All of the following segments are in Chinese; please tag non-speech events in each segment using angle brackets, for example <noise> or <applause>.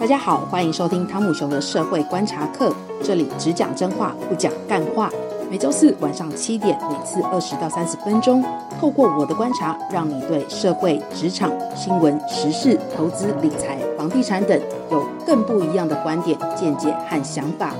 大家好，欢迎收听汤姆熊的社会观察课，这里只讲真话，不讲干话。每周四晚上七点，每次二十到三十分钟，透过我的观察，让你对社会、职场、新闻、时事、投资、理财、房地产等有更不一样的观点、见解和想法。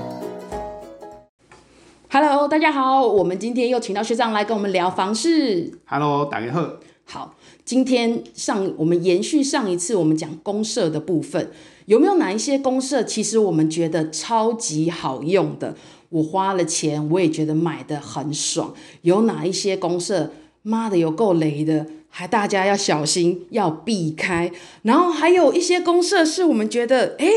Hello，大家好，我们今天又请到学长来跟我们聊房事。Hello，大家好。好，今天上我们延续上一次我们讲公社的部分。有没有哪一些公社，其实我们觉得超级好用的？我花了钱，我也觉得买的很爽。有哪一些公社，妈的有够雷的，还大家要小心，要避开。然后还有一些公社是我们觉得，哎，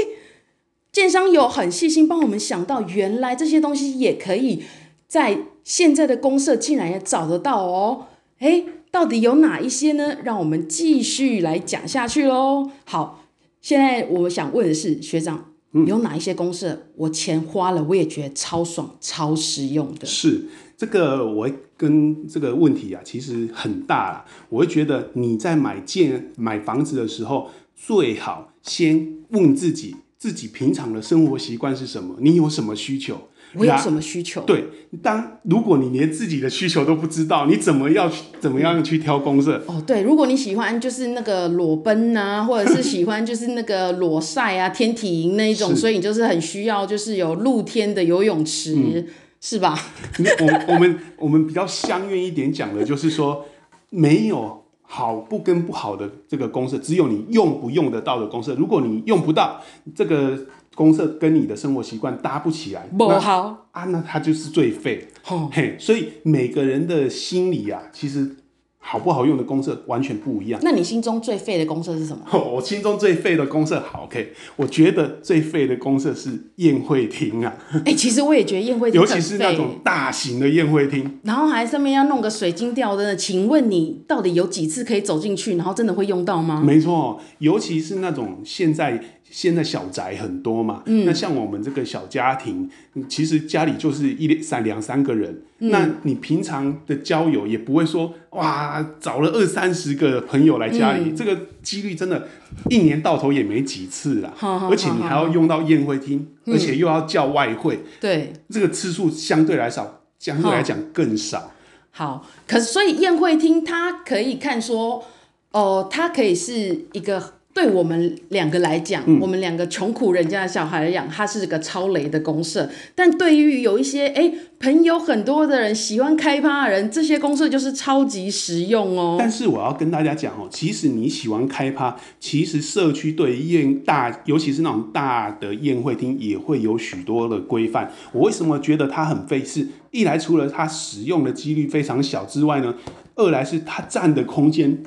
建商有很细心帮我们想到，原来这些东西也可以在现在的公社竟然也找得到哦。哎，到底有哪一些呢？让我们继续来讲下去喽。好。现在我想问的是，学长有哪一些公式，我钱花了，我也觉得超爽、超实用的？是这个，我跟这个问题啊，其实很大啦。我会觉得你在买建买房子的时候，最好先问自己，自己平常的生活习惯是什么？你有什么需求？我有什么需求？对，当如果你连自己的需求都不知道，你怎么要怎么样去挑公社？哦，对，如果你喜欢就是那个裸奔啊，或者是喜欢就是那个裸晒啊、天体营那一种，所以你就是很需要就是有露天的游泳池，嗯、是吧？<laughs> 我我们我们比较相愿一点讲的就是说，没有好不跟不好的这个公式，只有你用不用得到的公式。如果你用不到这个。公式跟你的生活习惯搭不起来，不好啊，那它就是最废。哦、嘿，所以每个人的心理啊，其实好不好用的公设完全不一样。那你心中最废的公设是什么？哦、<laughs> 我心中最废的公设，好，OK，我觉得最废的公设是宴会厅啊。<laughs> 哎、欸，其实我也觉得宴会厅，尤其是那种大型的宴会厅，然后还上面要弄个水晶吊灯。请问你到底有几次可以走进去，然后真的会用到吗？没错，尤其是那种现在。现在小宅很多嘛，嗯，那像我们这个小家庭，其实家里就是一三两三个人，嗯，那你平常的交友也不会说哇，找了二三十个朋友来家里，嗯，这个几率真的，一年到头也没几次啦。嗯，而且你还要用到宴会厅，嗯，而且又要叫外汇，对，这个次数相对来少，相对来讲更少。好，可是所以宴会厅它可以看说，哦，呃，它可以是一个。对我们两个来讲，嗯、我们两个穷苦人家的小孩来讲，它是个超雷的公社。但对于有一些哎朋友很多的人喜欢开趴的人，这些公社就是超级实用哦。但是我要跟大家讲哦，其实你喜欢开趴，其实社区对宴大，尤其是那种大的宴会厅，也会有许多的规范。我为什么觉得它很费事？一来除了它使用的几率非常小之外呢，二来是它占的空间。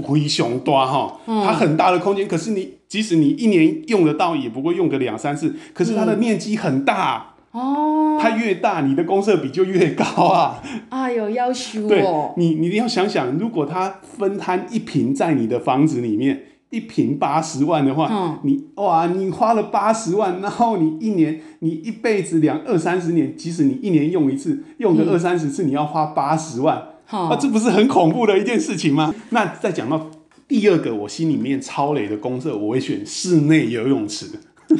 灰熊多哈，它很大的空间，可是你即使你一年用得到，也不过用个两三次。可是它的面积很大哦，它越大，你的公设比就越高啊。哎呦，要求哦。对，你你要想想，如果它分摊一平在你的房子里面，一平八十万的话，嗯、你哇，你花了八十万，然后你一年，你一辈子两二三十年，即使你一年用一次，用个二三十次，你要花八十万。啊，这不是很恐怖的一件事情吗？那再讲到第二个，我心里面超雷的公设，我会选室内游泳池。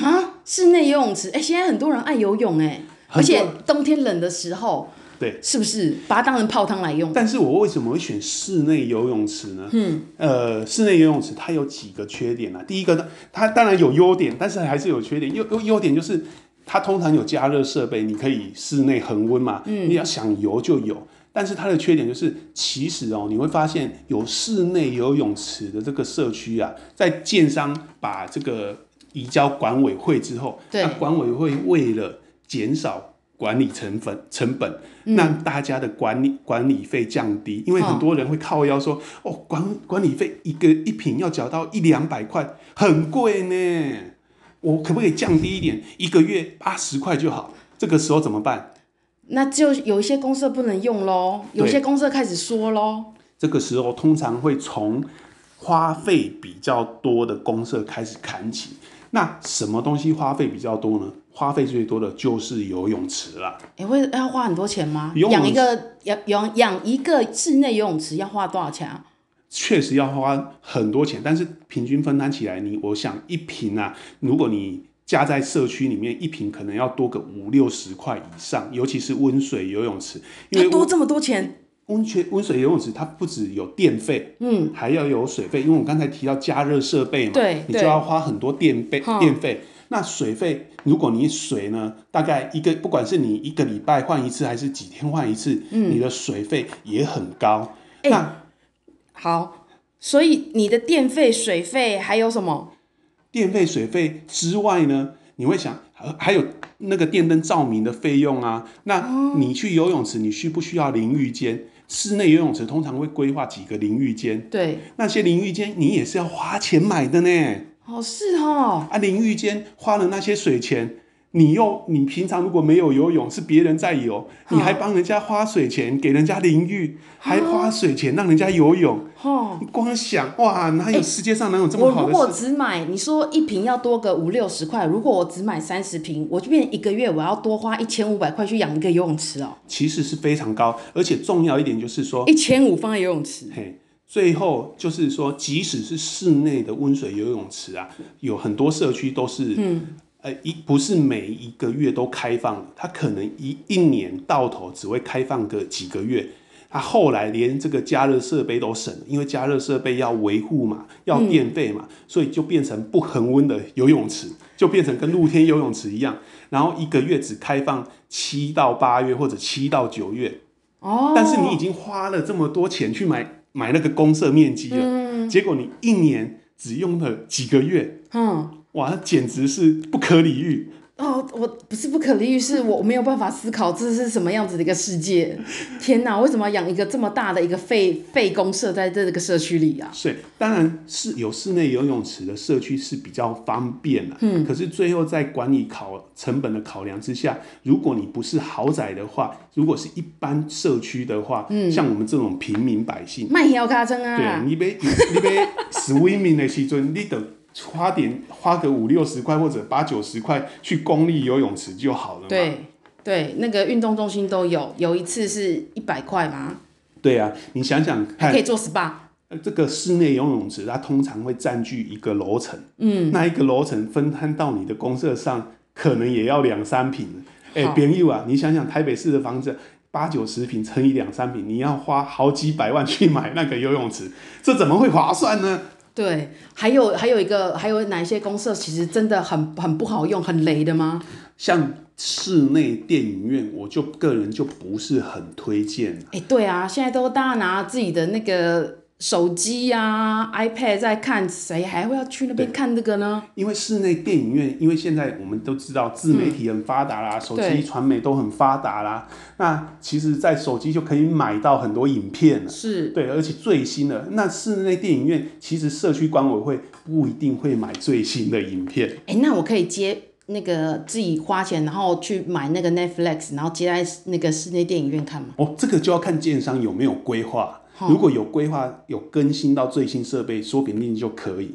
啊，室内游泳池，哎，现在很多人爱游泳，哎，而且冬天冷的时候，对，是不是把它当成泡汤来用？但是我为什么会选室内游泳池呢？嗯，呃，室内游泳池它有几个缺点啊？第一个呢，它当然有优点，但是还是有缺点。优优优点就是它通常有加热设备，你可以室内恒温嘛，嗯，你要想游就有。但是它的缺点就是，其实哦，你会发现有室内游泳池的这个社区啊，在建商把这个移交管委会之后，那管委会为了减少管理成本，成本让大家的管理管理费降低，因为很多人会靠腰说，哦，管管理费一个一瓶要缴到一两百块，很贵呢，我可不可以降低一点，一个月八十块就好？这个时候怎么办？那就有一些公社不能用喽，有些公社开始说喽。这个时候通常会从花费比较多的公社开始砍起。那什么东西花费比较多呢？花费最多的就是游泳池了。哎、欸，会要花很多钱吗？养一个养养养一个室内游泳池要花多少钱啊？确实要花很多钱，但是平均分摊起来，你我想一瓶啊，如果你加在社区里面，一瓶可能要多个五六十块以上，尤其是温水游泳池，因为多这么多钱。温泉温水游泳池它不只有电费，嗯，还要有水费，因为我刚才提到加热设备嘛，对，你就要花很多电费电费。那水费，如果你水呢，大概一个，不管是你一个礼拜换一次，还是几天换一次，嗯，你的水费也很高。欸、那好，所以你的电费、水费还有什么？电费、水费之外呢，你会想，还有那个电灯照明的费用啊。那你去游泳池，你需不需要淋浴间？室内游泳池通常会规划几个淋浴间，对，那些淋浴间你也是要花钱买的呢。哦，是哦。啊，淋浴间花了那些水钱。你又，你平常如果没有游泳，是别人在游，你还帮人家花水钱给人家淋浴，还花水钱让人家游泳，你光想哇，哪有世界上哪有这么好的事？我如果只买，你说一瓶要多个五六十块，如果我只买三十瓶，我就变一个月我要多花一千五百块去养一个游泳池哦。其实是非常高，而且重要一点就是说，一千五放在游泳池。嘿，最后就是说，即使是室内的温水游泳池啊，有很多社区都是嗯。呃，一不是每一个月都开放，它可能一一年到头只会开放个几个月。它后来连这个加热设备都省了，因为加热设备要维护嘛，要电费嘛，嗯，所以就变成不恒温的游泳池，就变成跟露天游泳池一样。然后一个月只开放七到八月或者七到九月。哦。但是你已经花了这么多钱去买买那个公设面积了，嗯，结果你一年只用了几个月。嗯。哇，那简直是不可理喻。哦，我不是不可理喻，是我没有办法思考这是什么样子的一个世界。天哪，为什么要养一个这么大的一个废废公社在这个社区里啊？是，当然是有室内游泳池的社区是比较方便的。嗯，可是最后在管理考成本的考量之下，如果你不是豪宅的话，如果是一般社区的话，嗯，像我们这种平民百姓，卖小卡针啊，对，你别你别 swimming 的时阵，你得。花点花个五六十块或者八九十块去公立游泳池就好了嘛。对对，那个运动中心都有，有一次是一百块吗？对啊，你想想看，可以做 SPA。这个室内游泳池它通常会占据一个楼层，嗯，那一个楼层分摊到你的公设上，可能也要两三平。哎，朋友啊，你想想台北市的房子八九十平乘以两三平，你要花好几百万去买那个游泳池，这怎么会划算呢？对，还有还有一个，还有哪一些公社其实真的很很不好用，很雷的吗？像室内电影院，我就个人就不是很推荐。哎，对啊，现在都大家拿自己的那个。手机呀、啊、iPad 在看，谁还会要去那边看这个呢？因为室内电影院，因为现在我们都知道自媒体很发达啦，嗯、手机传媒都很发达啦。那其实，在手机就可以买到很多影片了。是，对，而且最新的。那室内电影院，其实社区管委会不一定会买最新的影片。哎、欸，那我可以接那个自己花钱，然后去买那个 Netflix，然后接在那个室内电影院看吗？哦，这个就要看建商有没有规划。如果有规划、有更新到最新设备，说不定就可以。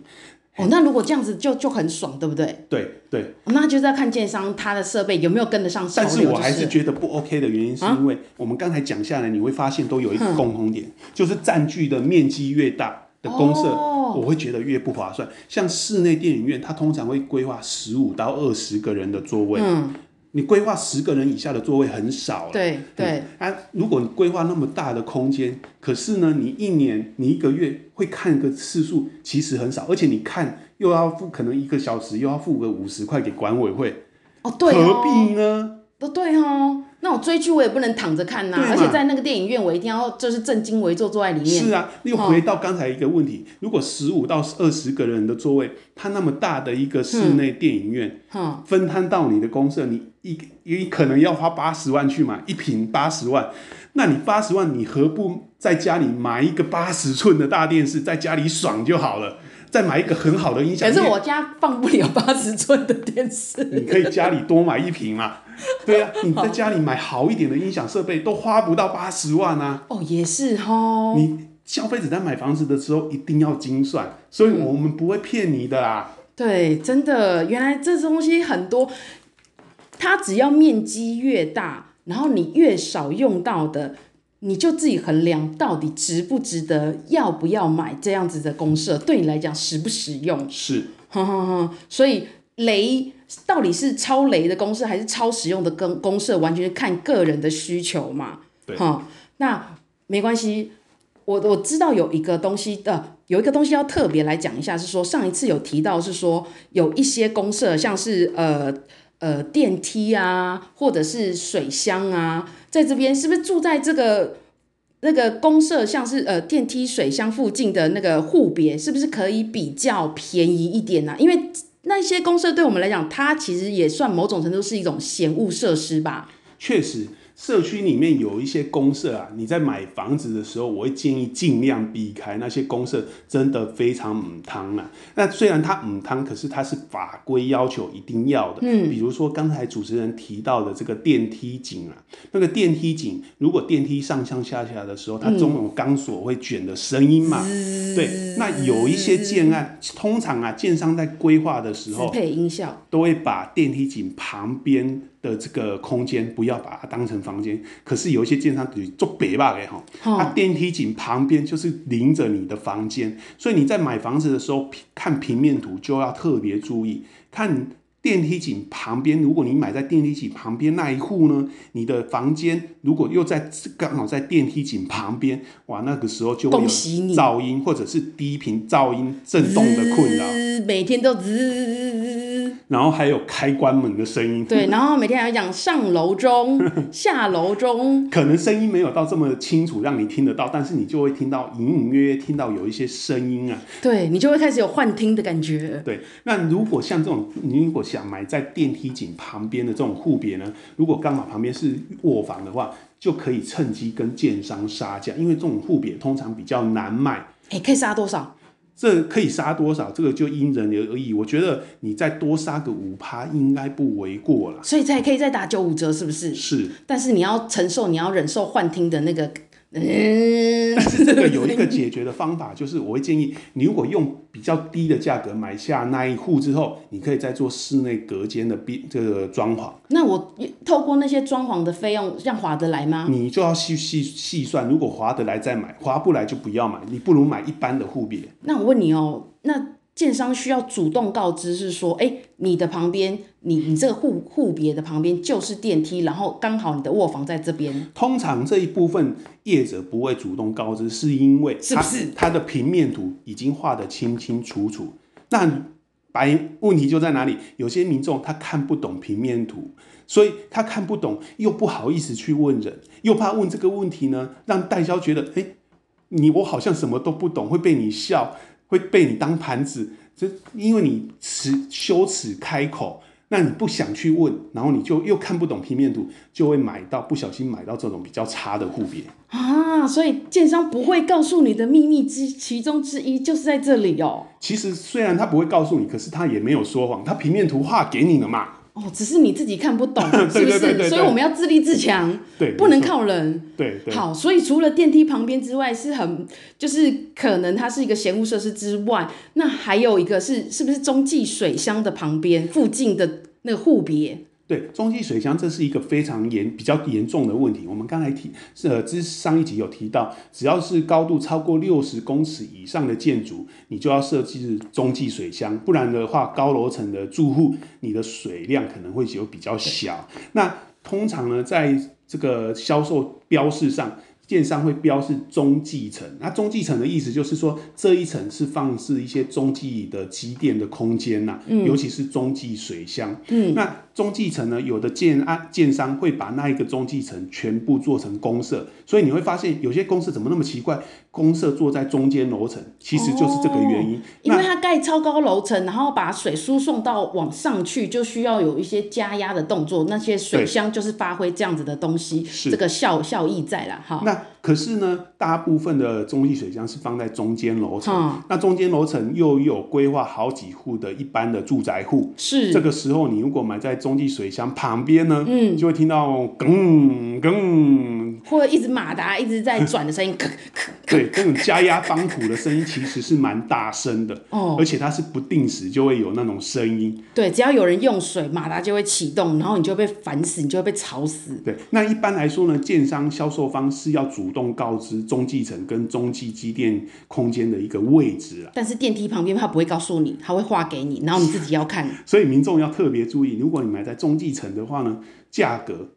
哦，那如果这样子就就很爽，对不对？对对。那就是要看建商他的设备有没有跟得上潮流。但是我还是觉得不 OK 的原因，是因为我们刚才讲下来，你会发现都有一个共同点，就是占据的面积越大的公设，我会觉得越不划算。像室内电影院，它通常会规划十五到二十个人的座位。嗯。你规划十个人以下的座位很少了，对对、嗯。啊，如果你规划那么大的空间，可是呢，你一年你一个月会看个次数其实很少，而且你看又要付可能一个小时又要付个五十块给管委会，哦对哦，何必呢？不对哦。那我追剧我也不能躺着看呐、啊，而且在那个电影院我一定要就是正襟危坐坐在里面。是啊，又回到刚才一个问题，哦、如果十五到二十个人的座位，它那么大的一个室内电影院，嗯、分摊到你的公社，你一你可能要花八十万去买一平八十万，那你八十万你何不在家里买一个八十寸的大电视，在家里爽就好了？再买一个很好的音响，可是我家放不了八十寸的电视。你可以家里多买一瓶嘛？<laughs> 对呀、啊，你在家里买好一点的音响设备都花不到八十万啊。哦，也是哦。你消费者在买房子的时候一定要精算，所以我们不会骗你的啦。对，真的，原来这东西很多，它只要面积越大，然后你越少用到的。你就自己衡量到底值不值得，要不要买这样子的公社，对你来讲实不实用？是，所以雷到底是超雷的公社还是超实用的公公社，完全是看个人的需求嘛。对，哈，那没关系，我我知道有一个东西的、呃，有一个东西要特别来讲一下，是说上一次有提到是说有一些公社，像是呃。呃，电梯啊，或者是水箱啊，在这边是不是住在这个那个公社，像是呃电梯、水箱附近的那个户别，是不是可以比较便宜一点呢、啊？因为那些公社对我们来讲，它其实也算某种程度是一种闲物设施吧。确实。社区里面有一些公社啊，你在买房子的时候，我会建议尽量避开那些公社，真的非常唔汤啊。那虽然它唔汤，可是它是法规要求一定要的。嗯，比如说刚才主持人提到的这个电梯井啊，那个电梯井，如果电梯上上下下的时候，它总有钢索会卷的声音嘛。嗯、对，那有一些建案，通常啊，建商在规划的时候，配音效，都会把电梯井旁边。的这个空间不要把它当成房间，可是有一些建商比如做北吧的哈，它电梯井旁边就是临着你的房间，所以你在买房子的时候看平面图就要特别注意，看电梯井旁边，如果你买在电梯井旁边那一户呢，你的房间如果又在刚好在电梯井旁边，哇，那个时候就会有噪音或者是低频噪音震动的困扰，每天都滋。然后还有开关门的声音，对，然后每天还要讲上楼中、<laughs> 下楼中，可能声音没有到这么清楚让你听得到，但是你就会听到隐隐约约听到有一些声音啊，对，你就会开始有幻听的感觉。对，那如果像这种，你如果想买在电梯井旁边的这种户别呢，如果刚好旁边是卧房的话，就可以趁机跟建商杀价，因为这种户别通常比较难卖。哎，可以杀多少？这可以杀多少？这个就因人而异。我觉得你再多杀个五趴，应该不为过了。所以才可以再打九五折，是不是？是。但是你要承受，你要忍受幻听的那个。嗯，但是这个有一个 <laughs> 解决的方法，就是我会建议你，如果用比较低的价格买下那一户之后，你可以再做室内隔间的边这个装潢。那我透过那些装潢的费用，这样划得来吗？你就要细细细算，如果划得来再买，划不来就不要买。你不如买一般的户别。那我问你哦，那。建商需要主动告知，是说，哎、欸，你的旁边，你你这个户户别的旁边就是电梯，然后刚好你的卧房在这边。通常这一部分业者不会主动告知，是因为他是不是他的平面图已经画得清清楚楚。那白问题就在哪里？有些民众他看不懂平面图，所以他看不懂，又不好意思去问人，又怕问这个问题呢，让代销觉得，哎、欸，你我好像什么都不懂，会被你笑。会被你当盘子，这因为你耻羞耻开口，那你不想去问，然后你就又看不懂平面图，就会买到不小心买到这种比较差的户别啊。所以建商不会告诉你的秘密之其中之一就是在这里哦。其实虽然他不会告诉你，可是他也没有说谎，他平面图画给你了嘛。哦，只是你自己看不懂，<laughs> 是不是？所以我们要自立自强，对，不能靠人。对对。好，所以除了电梯旁边之外，是很就是可能它是一个闲物设施之外，那还有一个是是不是中继水箱的旁边附近的那个户别？对，中继水箱这是一个非常严、比较严重的问题。我们刚才提，呃，之上一集有提到，只要是高度超过六十公尺以上的建筑，你就要设置中继水箱，不然的话，高楼层的住户，你的水量可能会有比较小。那通常呢，在这个销售标示上。建商会标示中继层，那中继层的意思就是说，这一层是放置一些中继的机电的空间呐、嗯，尤其是中继水箱。嗯，那中继层呢，有的建啊建商会把那一个中继层全部做成公社，所以你会发现有些公设怎么那么奇怪，公社坐在中间楼层，其实就是这个原因。哦、因为它盖超高楼层，然后把水输送到往上去，就需要有一些加压的动作，那些水箱就是发挥这样子的东西，这个效效益在了哈。可是呢，大部分的中继水箱是放在中间楼层，嗯，那中间楼层又有规划好几户的一般的住宅户，是。这个时候你如果买在中继水箱旁边呢，嗯，就会听到“更更”，或者一直马达一直在转的声音，<laughs> 咳咳。对，这种加压帮浦的声音其实是蛮大声的，哦，而且它是不定时就会有那种声音。对，只要有人用水，马达就会启动，然后你就会被烦死，你就会被吵死。对，那一般来说呢，建商销售方是要主动告知中继层跟中继机电空间的一个位置啊。但是电梯旁边他不会告诉你，他会画给你，然后你自己要看。所以民众要特别注意，如果你买在中继层的话呢，价格。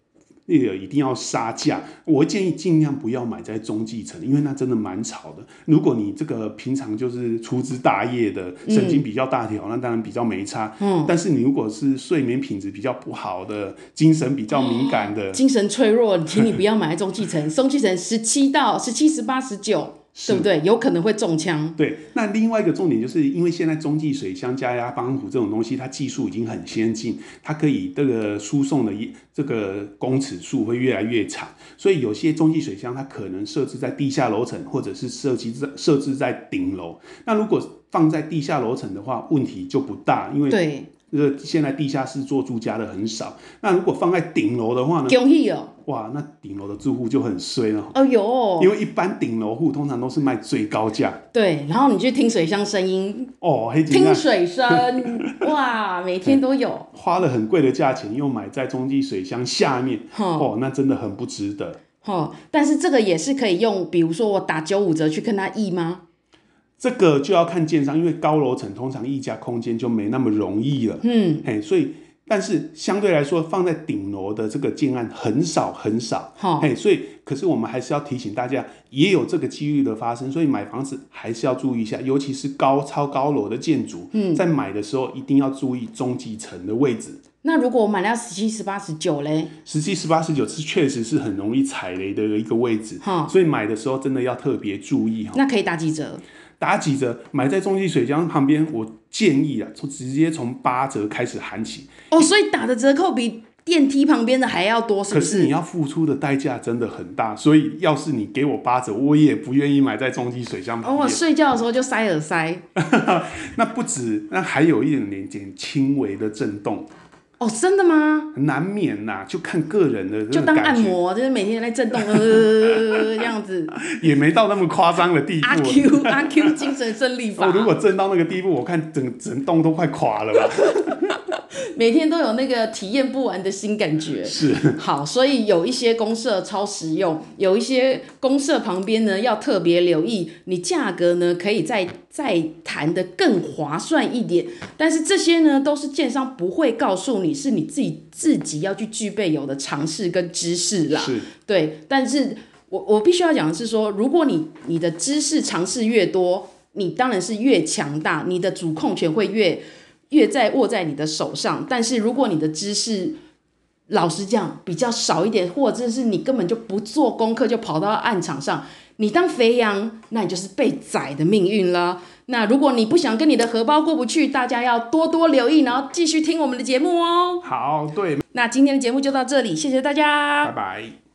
那个一定要杀价，我建议尽量不要买在中继层，因为那真的蛮吵的。如果你这个平常就是粗枝大叶的，神经比较大条，嗯，那当然比较没差。嗯，但是你如果是睡眠品质比较不好的，精神比较敏感的，精神脆弱，请你不要买在中继层。<laughs> 中继层十七到十七、十八、十九。对不对？有可能会中枪。对，那另外一个重点就是因为现在中继水箱加压帮浦这种东西，它技术已经很先进，它可以这个输送的这个公尺数会越来越长，所以有些中继水箱它可能设置在地下楼层，或者是设计在设置在顶楼。那如果放在地下楼层的话，问题就不大，因为对。这个现在地下室做住家的很少，那如果放在顶楼的话呢？恭喜哦！哇，那顶楼的住户就很衰了。哦哟，因为一般顶楼户通常都是卖最高价。对，然后你去听水箱声音哦，听水声，<laughs> 哇，每天都有。花了很贵的价钱又买在中继水箱下面，哦，那真的很不值得。哦，但是这个也是可以用，比如说我打九五折去跟他议吗？这个就要看建商，因为高楼层通常溢价空间就没那么容易了。嗯，嘿，所以但是相对来说，放在顶楼的这个建案很少很少。好，嘿，所以可是我们还是要提醒大家，也有这个几率的发生，所以买房子还是要注意一下，尤其是高超高楼的建筑，嗯，在买的时候一定要注意中继层的位置。那如果我买到十七、十八、十九嘞？十七、十八、十九是确实是很容易踩雷的一个位置。好，所以买的时候真的要特别注意哈。那可以打几折？打几折？买在中继水箱旁边，我建议啊，从直接从八折开始喊起。哦，所以打的折扣比电梯旁边的还要多，是不是？可是你要付出的代价真的很大，所以要是你给我八折，我也不愿意买在中继水箱旁边。哦，我睡觉的时候就塞耳塞。<laughs> 那不止，那还有一点点点轻微的震动。哦，真的吗？难免呐，就看个人的。就当按摩，就是每天在震动，呃，这样子。<laughs> 也没到那么夸张的地步。阿 Q 阿 Q 精神胜利法。我如果震到那个地步，我看整整栋都快垮了吧。<laughs> 每天都有那个体验不完的新感觉。是。好，所以有一些公社超实用，有一些公社旁边呢要特别留意，你价格呢可以再再谈的更划算一点。但是这些呢都是建商不会告诉你，是你自己自己要去具备有的尝试跟知识啦。是。对，但是我我必须要讲的是说，如果你你的知识尝试越多，你当然是越强大，你的主控权会越。越在握在你的手上，但是如果你的知识，老实讲比较少一点，或者是你根本就不做功课就跑到案场上，你当肥羊，那你就是被宰的命运了。那如果你不想跟你的荷包过不去，大家要多多留意，然后继续听我们的节目哦。好，对。那今天的节目就到这里，谢谢大家，拜拜。